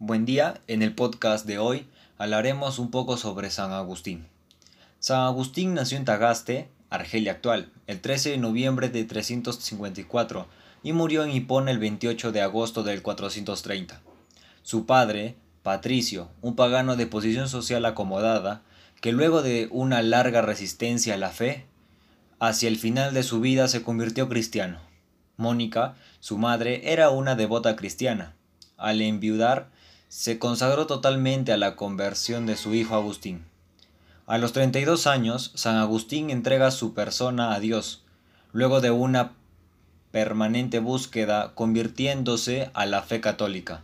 Buen día, en el podcast de hoy hablaremos un poco sobre San Agustín. San Agustín nació en Tagaste, Argelia actual, el 13 de noviembre de 354 y murió en Hipona el 28 de agosto del 430. Su padre, Patricio, un pagano de posición social acomodada, que luego de una larga resistencia a la fe, hacia el final de su vida se convirtió cristiano. Mónica, su madre, era una devota cristiana. Al enviudar, se consagró totalmente a la conversión de su hijo Agustín. A los 32 años, San Agustín entrega su persona a Dios, luego de una permanente búsqueda convirtiéndose a la fe católica.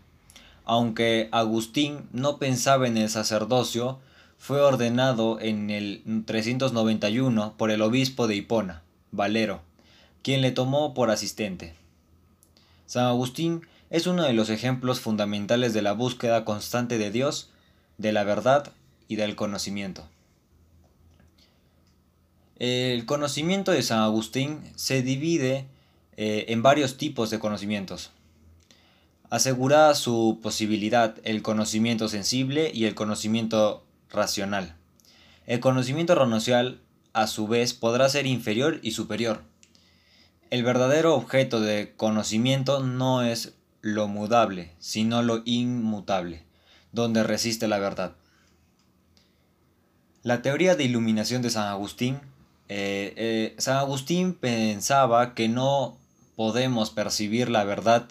Aunque Agustín no pensaba en el sacerdocio, fue ordenado en el 391 por el obispo de Hipona, Valero, quien le tomó por asistente. San Agustín es uno de los ejemplos fundamentales de la búsqueda constante de Dios, de la verdad y del conocimiento. El conocimiento de San Agustín se divide eh, en varios tipos de conocimientos. Asegura su posibilidad el conocimiento sensible y el conocimiento racional. El conocimiento racional, a su vez, podrá ser inferior y superior. El verdadero objeto de conocimiento no es lo mudable, sino lo inmutable, donde resiste la verdad. La teoría de iluminación de San Agustín. Eh, eh, San Agustín pensaba que no podemos percibir la verdad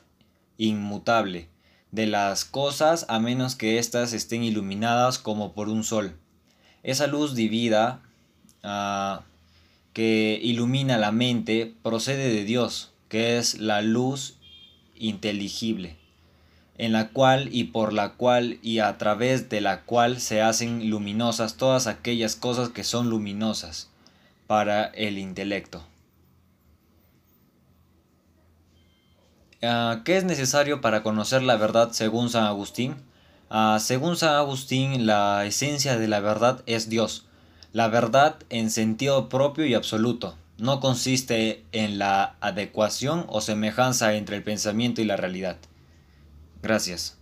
inmutable de las cosas a menos que éstas estén iluminadas como por un sol. Esa luz divina ah, que ilumina la mente procede de Dios, que es la luz inteligible, en la cual y por la cual y a través de la cual se hacen luminosas todas aquellas cosas que son luminosas para el intelecto. Ah, ¿Qué es necesario para conocer la verdad según San Agustín? Ah, según San Agustín, la esencia de la verdad es Dios la verdad en sentido propio y absoluto no consiste en la adecuación o semejanza entre el pensamiento y la realidad. Gracias.